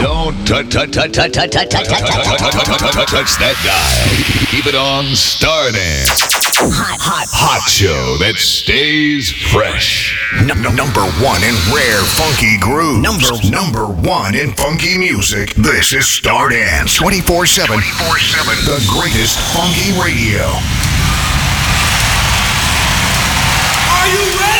Don't touch that dial. Keep it on Stardance. Hot, hot, hot show that stays fresh. Number one in rare funky grooves. Number number one in funky music. This is Stardance 24 7. 24 7. The greatest funky radio. Are you ready?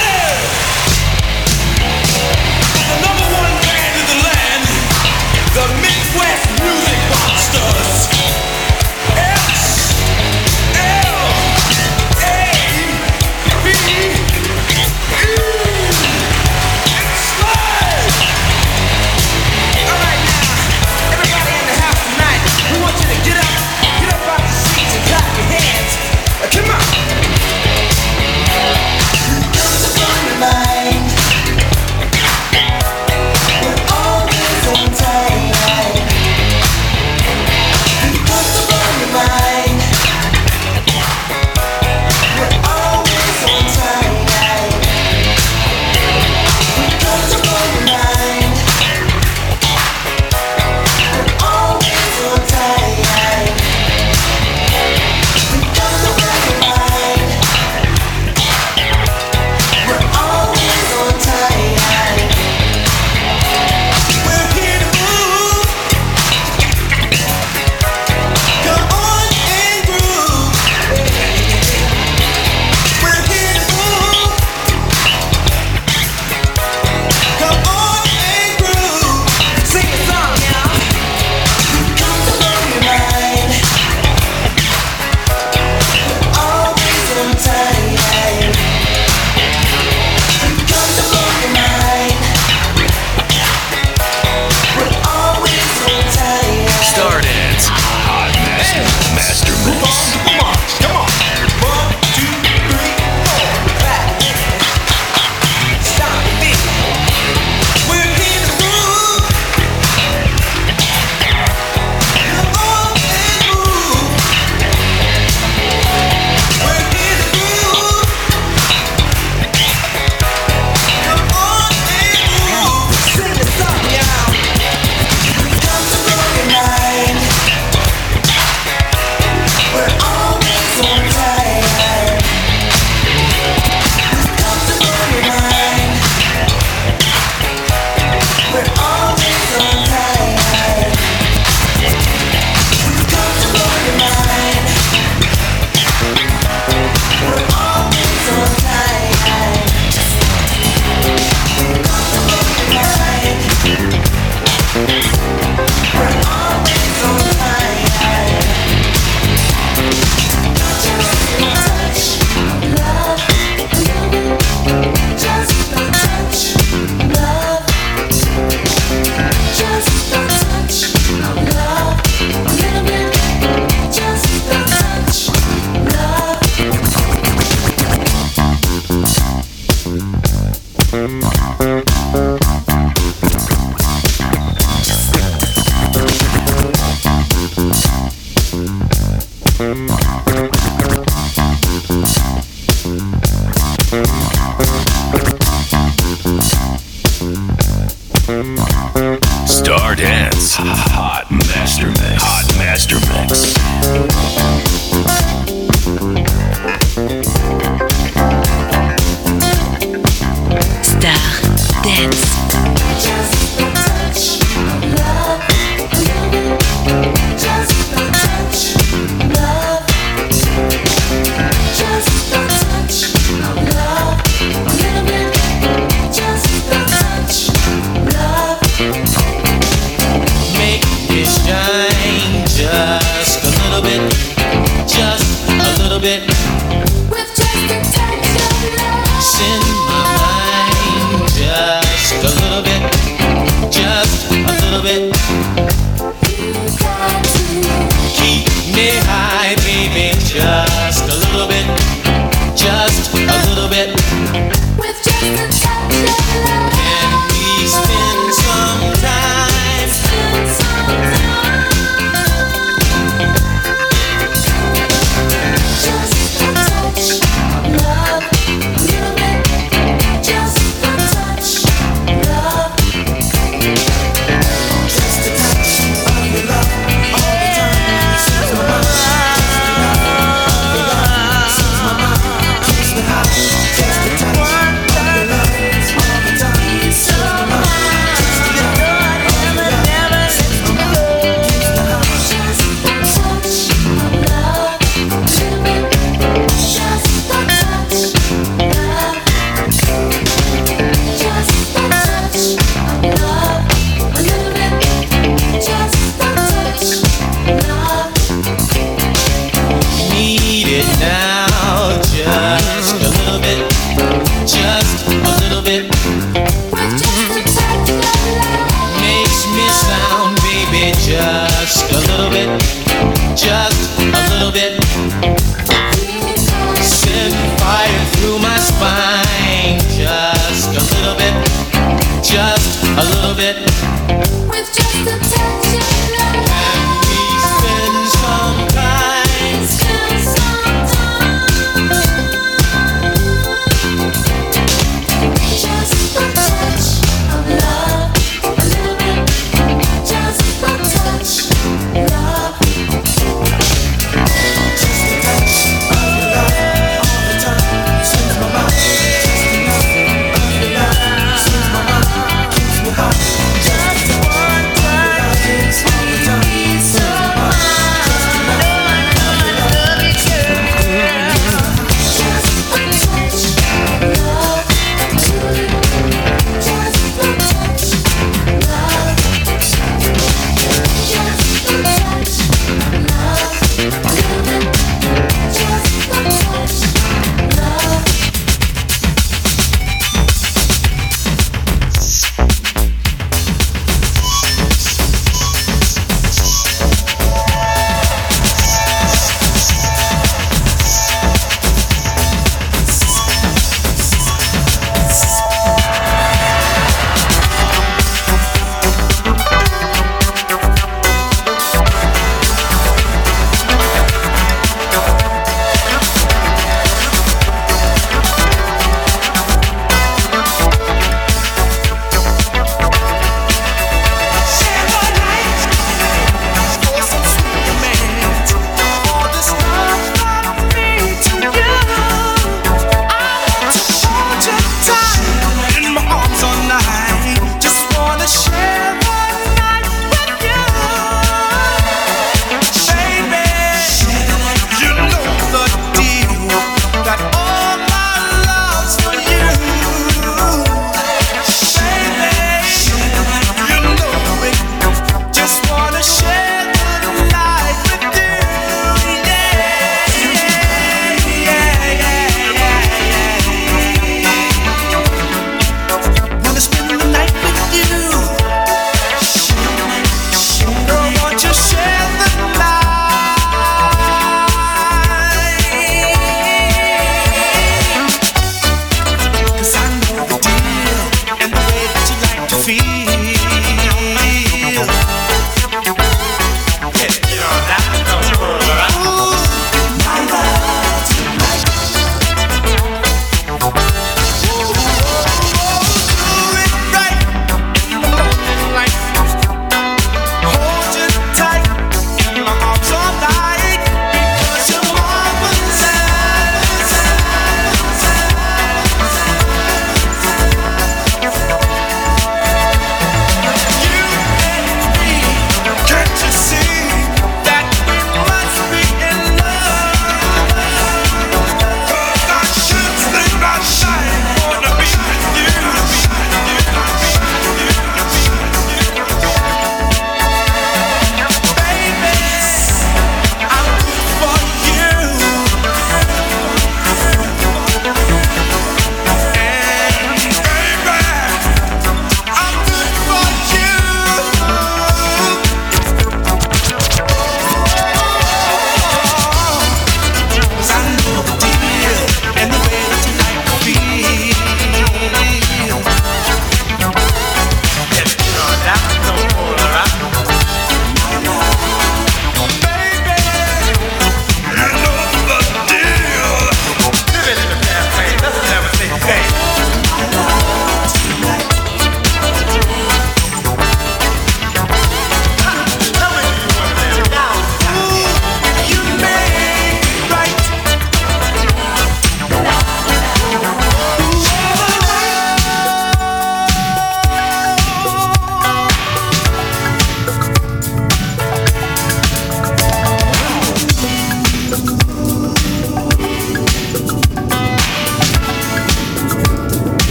Dance. Hot Master Mix. Hot Master Mix.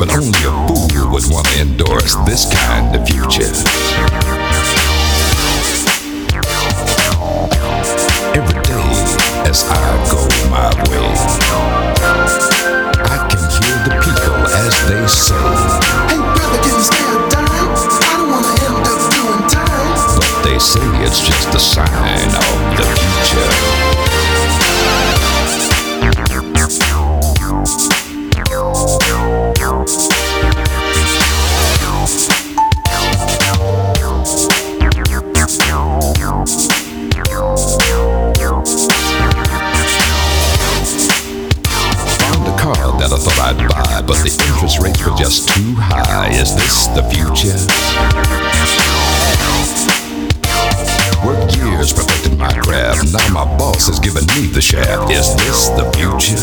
But only a fool would want to endorse this kind of future. Every day as I go my way, I can hear the people as they say, Hey brother, can you stay a dime? I don't wanna end up doing time. but they say it's just a sign craft. Now my boss has given me the shaft. Is this the future?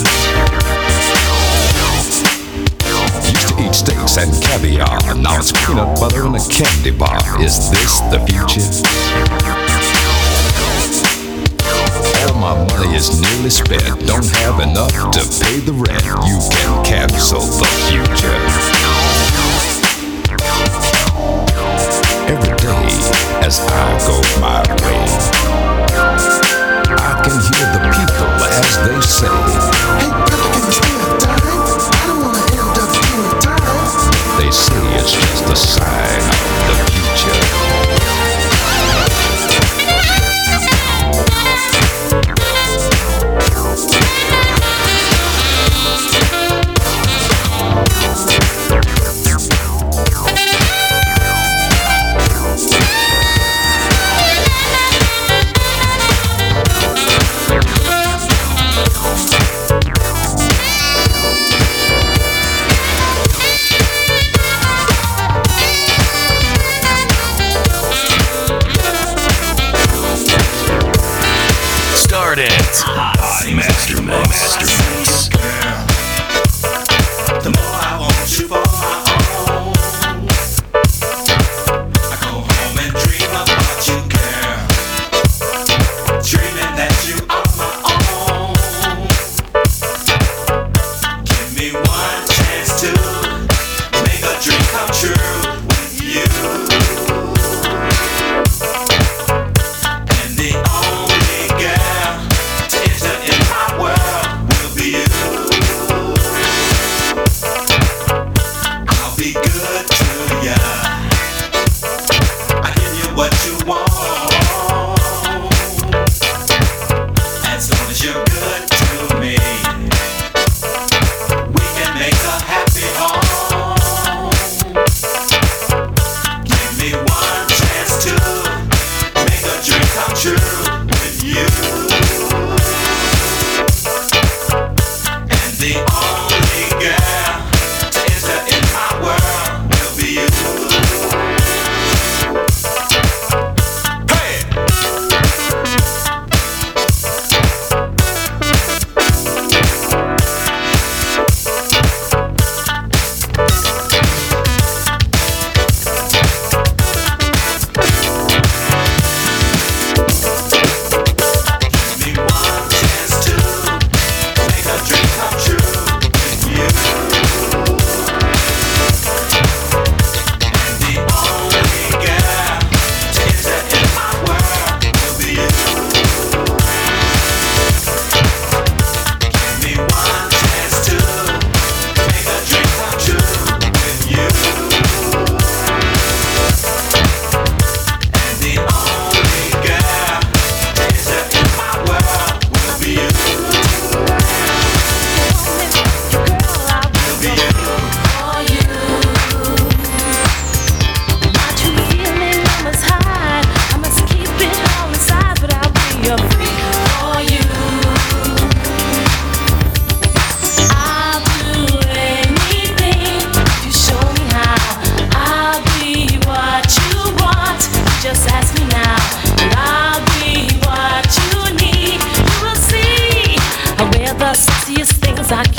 Used to eat steaks and caviar. Now it's peanut butter and a candy bar. Is this the future? All my money is nearly spent. Don't have enough to pay the rent. You can cancel the future. Every day as I go my way, they say. Hey, a? I don't wanna end up. They say it's just a sign. what you cause I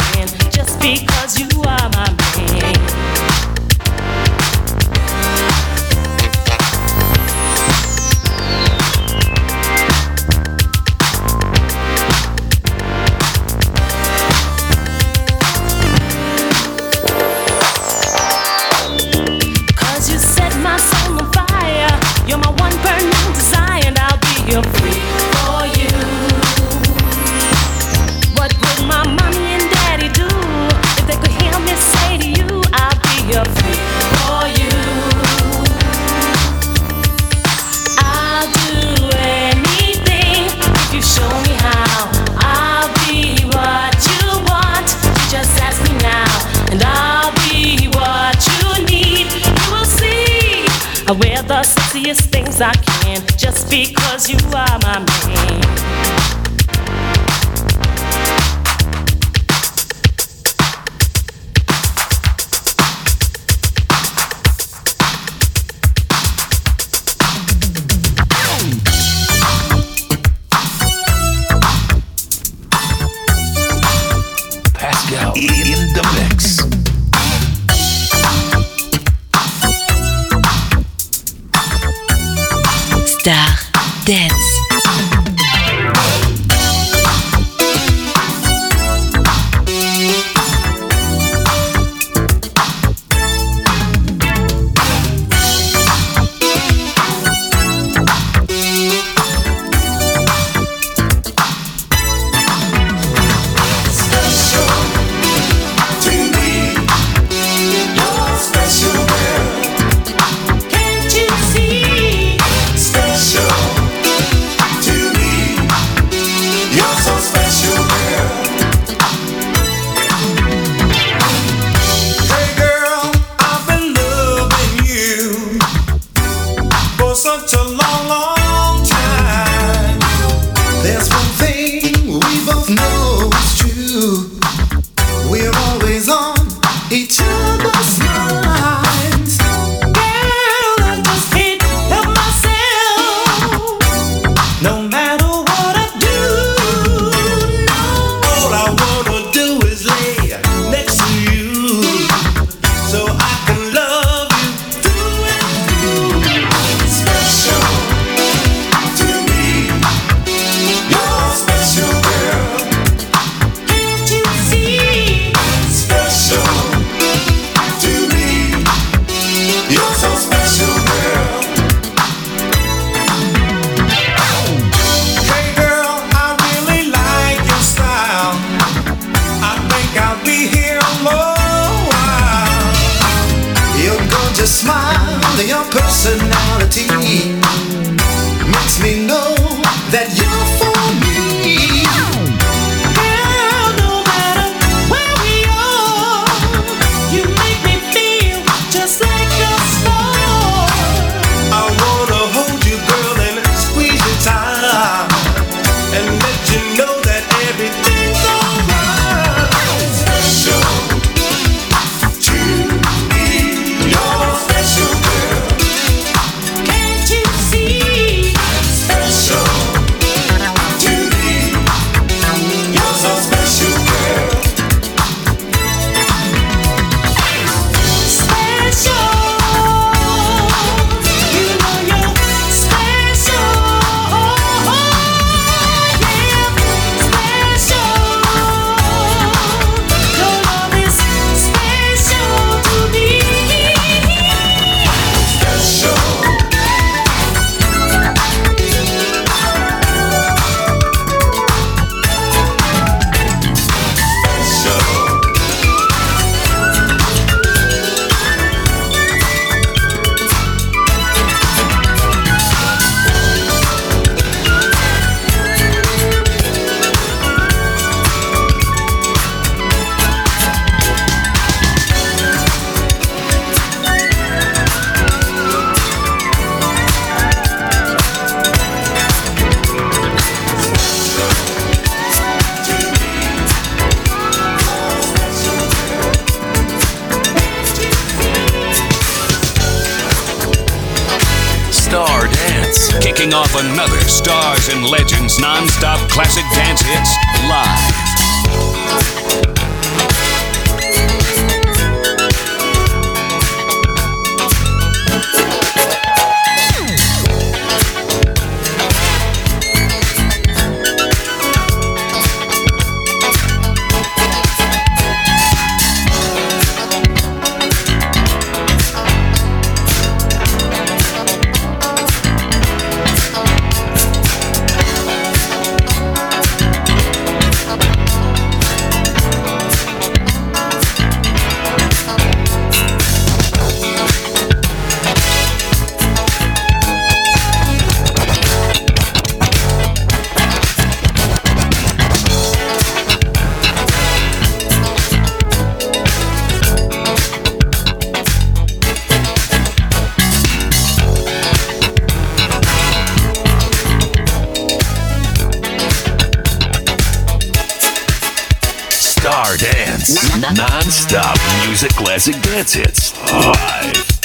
music classic dance hits. Live.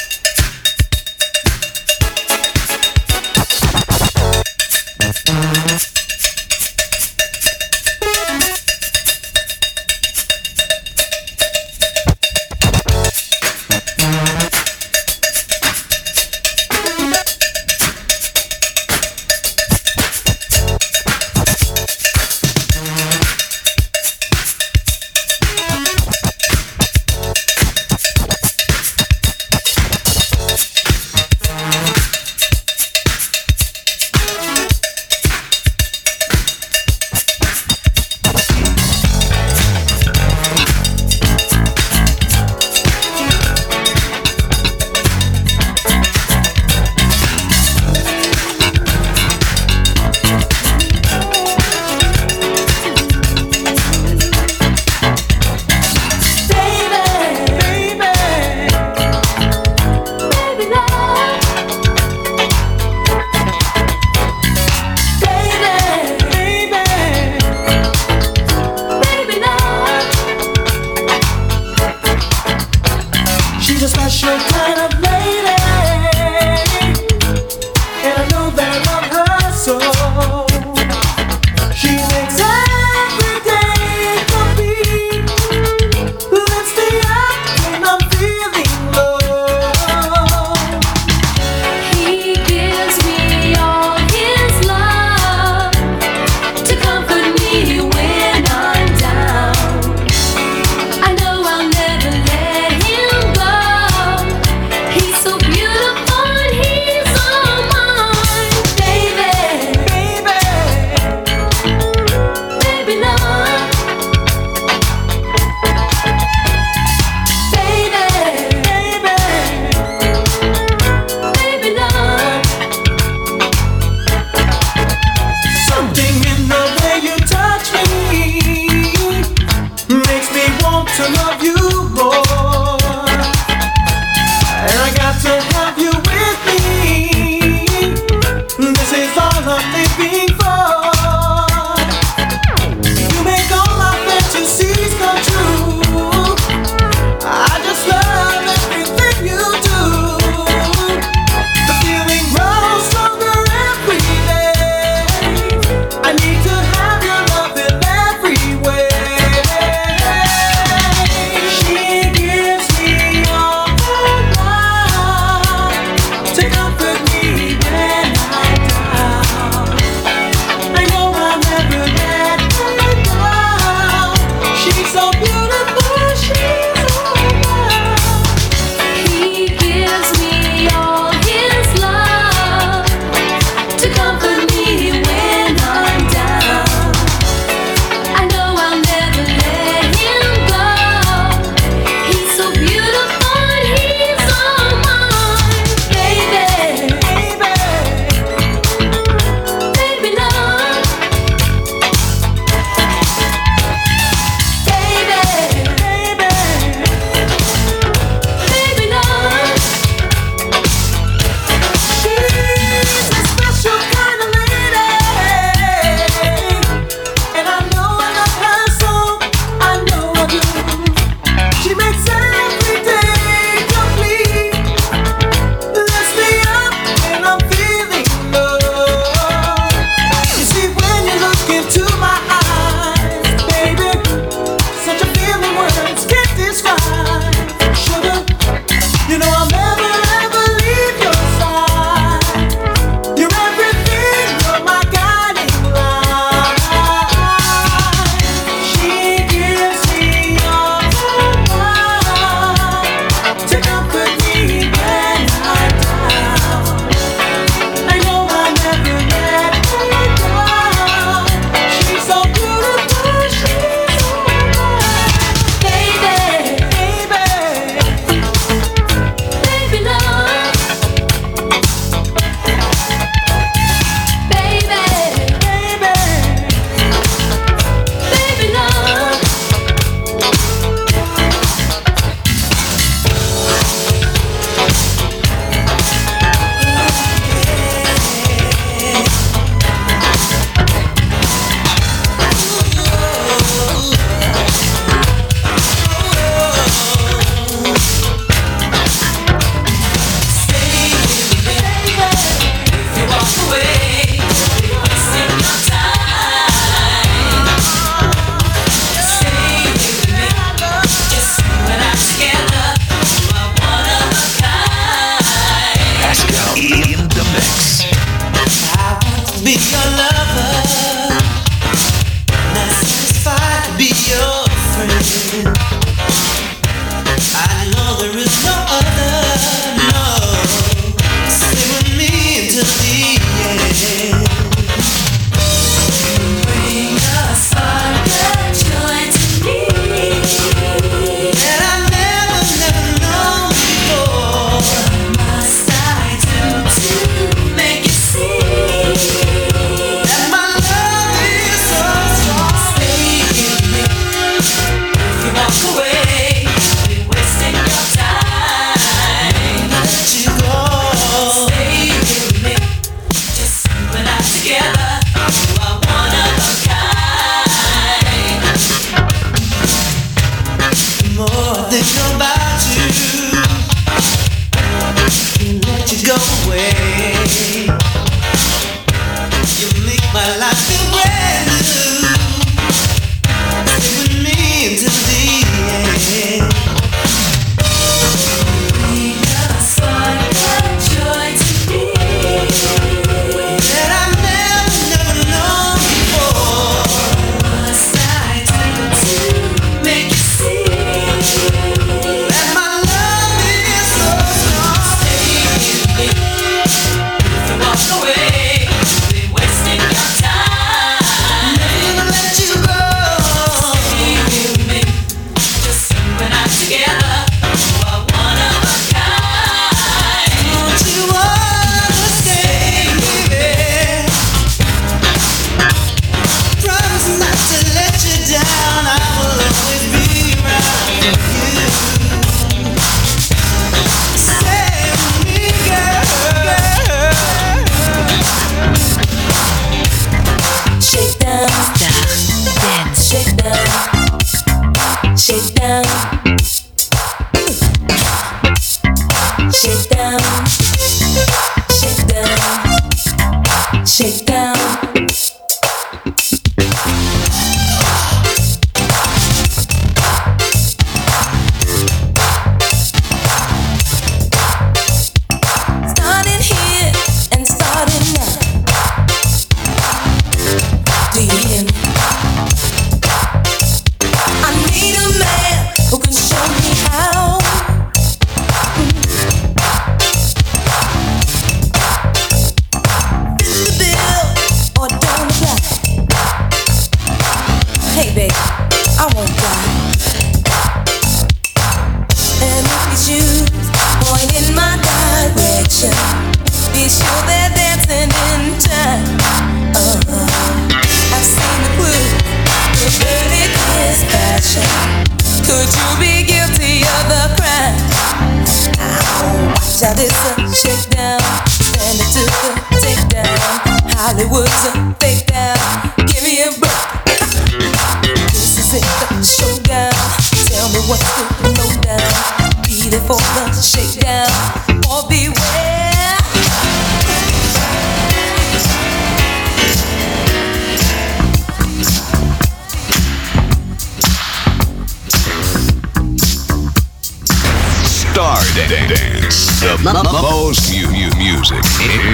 dance the most music.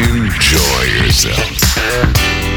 Enjoy yourself.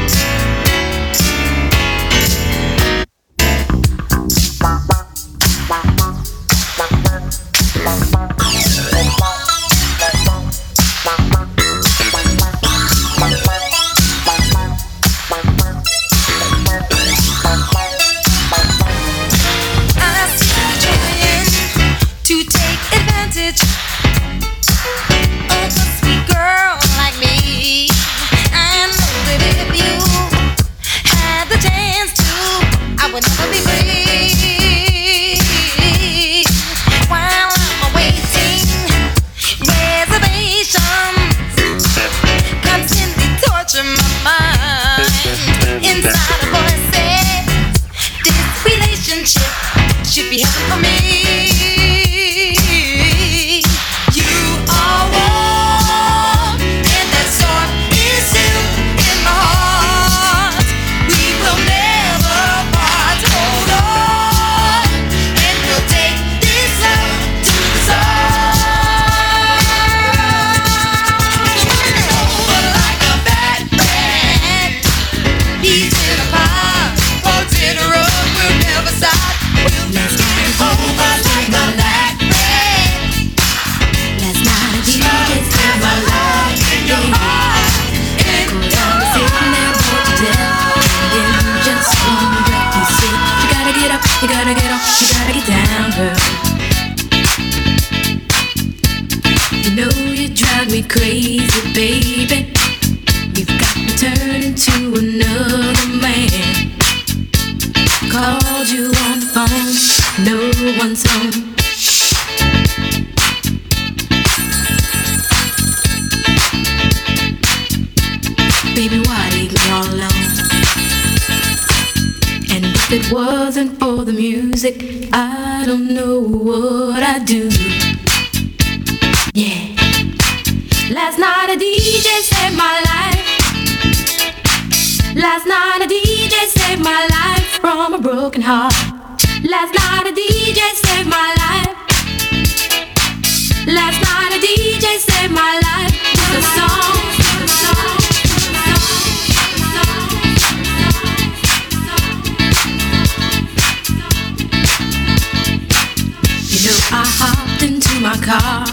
You know you drive me crazy, baby. You've got me turning to another man. Called you on the phone, no one's home. Baby, why leave me all alone? And if it wasn't for the music, I don't know what I'd do. Night a DJ saved my life. Last night a DJ saved my life from a broken heart. Last night a DJ saved my life. Last night a DJ saved my life with a with a song, You know, I hopped into my car,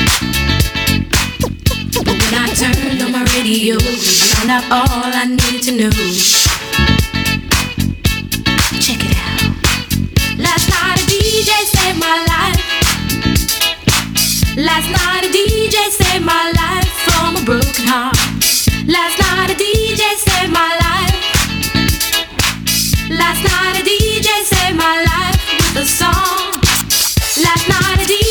Turned on my radio, found out all I need to know. Check it out. Last night a DJ saved my life. Last night a DJ saved my life from a broken heart. Last night a DJ saved my life. Last night a DJ saved my life with a song. Last night a DJ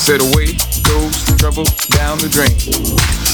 Said away goes trouble down the drain.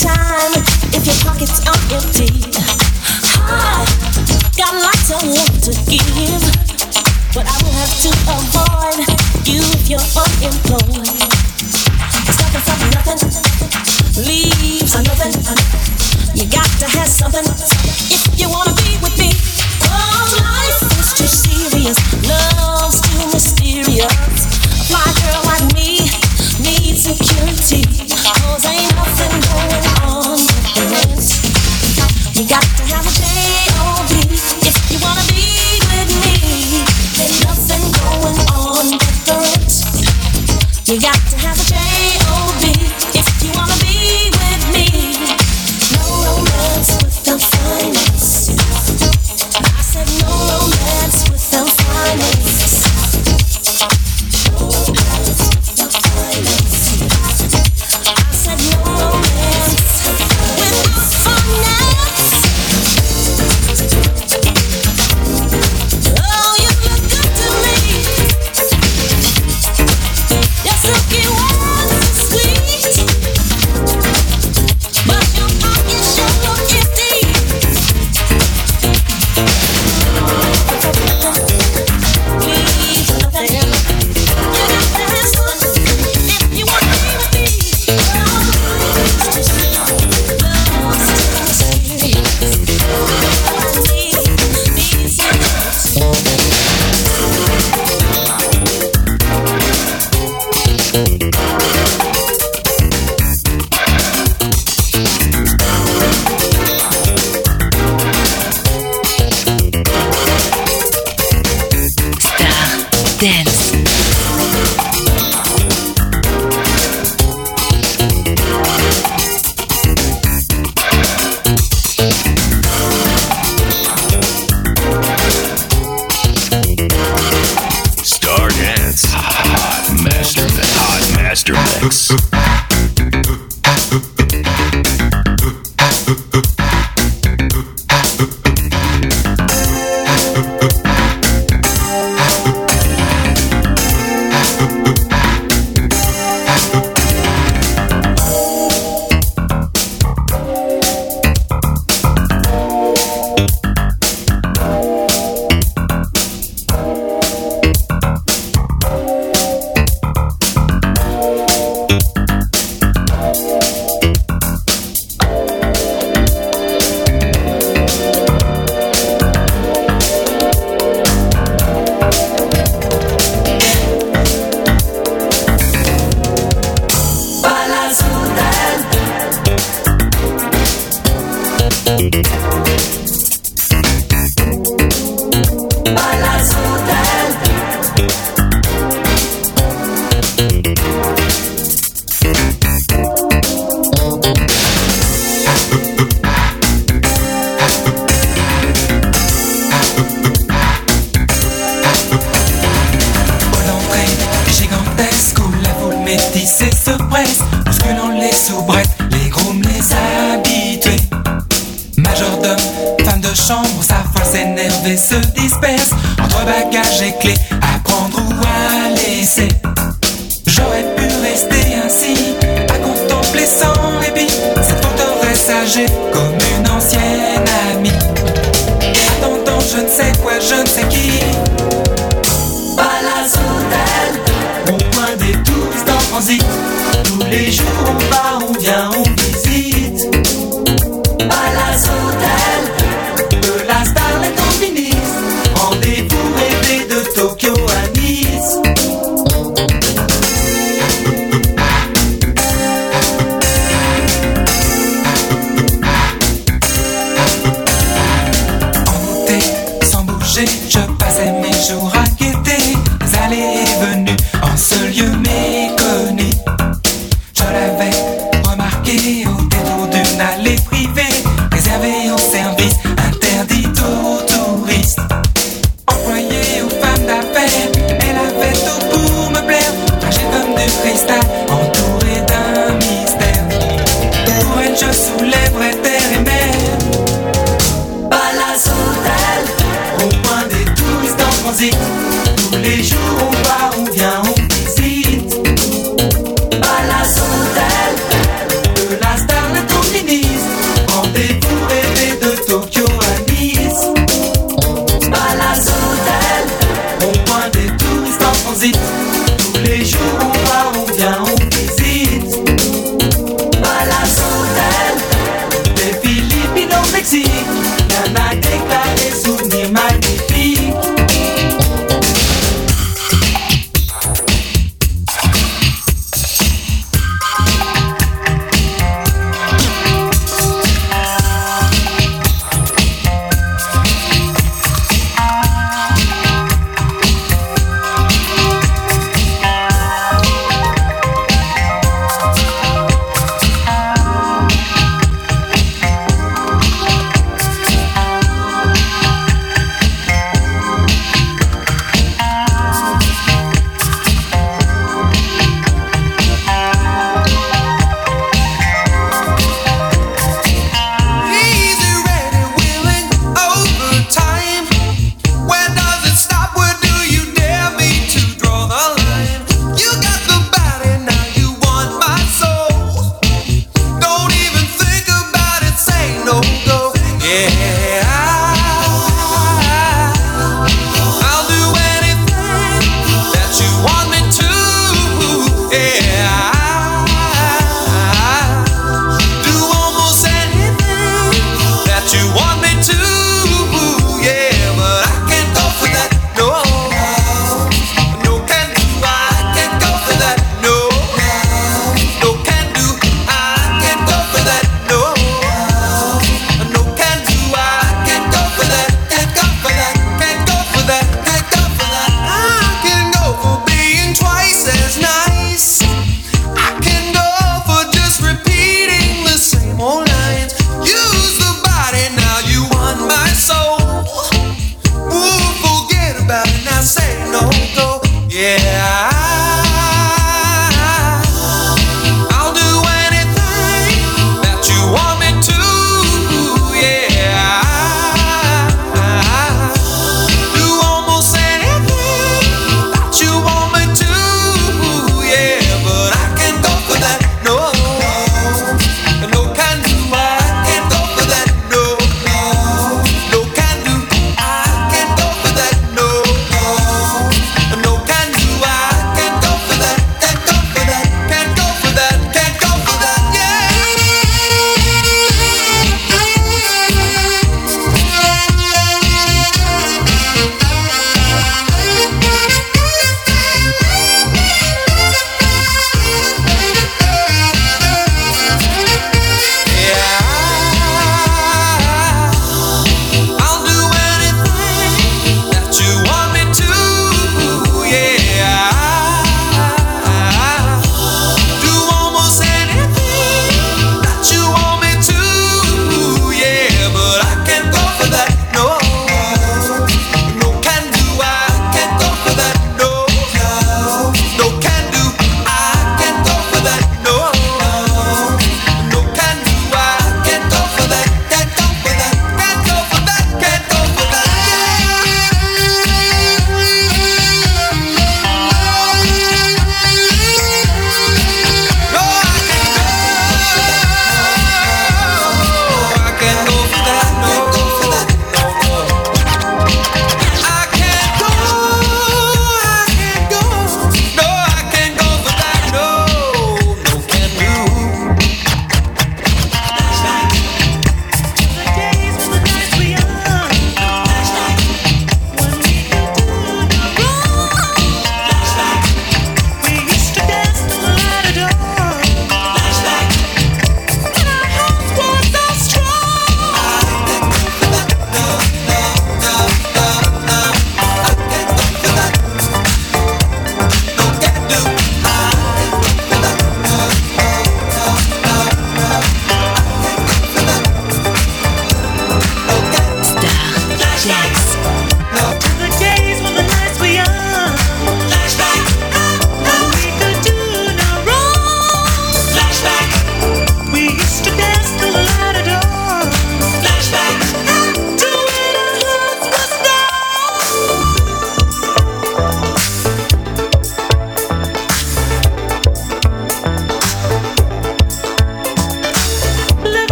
time if your pockets are empty.